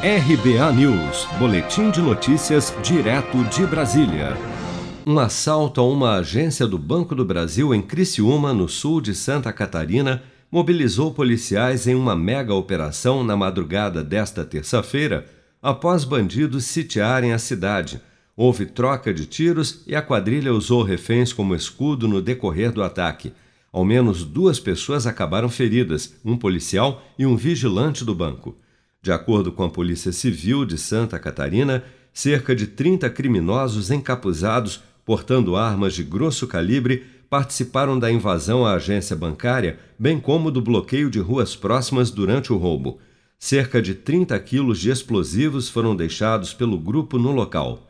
RBA News, Boletim de Notícias, direto de Brasília. Um assalto a uma agência do Banco do Brasil em Criciúma, no sul de Santa Catarina, mobilizou policiais em uma mega operação na madrugada desta terça-feira, após bandidos sitiarem a cidade. Houve troca de tiros e a quadrilha usou reféns como escudo no decorrer do ataque. Ao menos duas pessoas acabaram feridas, um policial e um vigilante do banco. De acordo com a Polícia Civil de Santa Catarina, cerca de 30 criminosos encapuzados, portando armas de grosso calibre, participaram da invasão à agência bancária, bem como do bloqueio de ruas próximas durante o roubo. Cerca de 30 quilos de explosivos foram deixados pelo grupo no local.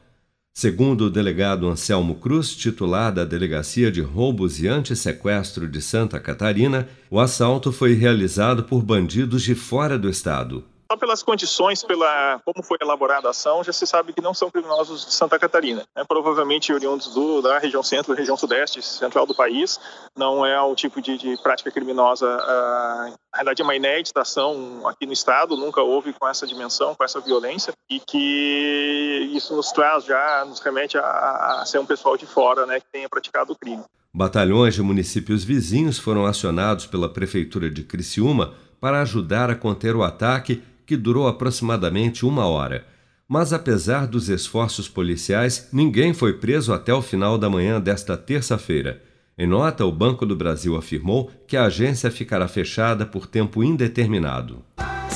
Segundo o delegado Anselmo Cruz, titular da Delegacia de Roubos e Antissequestro de Santa Catarina, o assalto foi realizado por bandidos de fora do estado. Só pelas condições, pela como foi elaborada a ação, já se sabe que não são criminosos de Santa Catarina. Né? Provavelmente oriundos do, da região centro, região sudeste, central do país. Não é o tipo de, de prática criminosa. Uh, na verdade, é uma inédita ação aqui no estado. Nunca houve com essa dimensão, com essa violência. E que isso nos traz já, nos remete a, a ser um pessoal de fora né, que tenha praticado o crime. Batalhões de municípios vizinhos foram acionados pela Prefeitura de Criciúma para ajudar a conter o ataque que durou aproximadamente uma hora. Mas apesar dos esforços policiais, ninguém foi preso até o final da manhã desta terça-feira. Em nota, o Banco do Brasil afirmou que a agência ficará fechada por tempo indeterminado.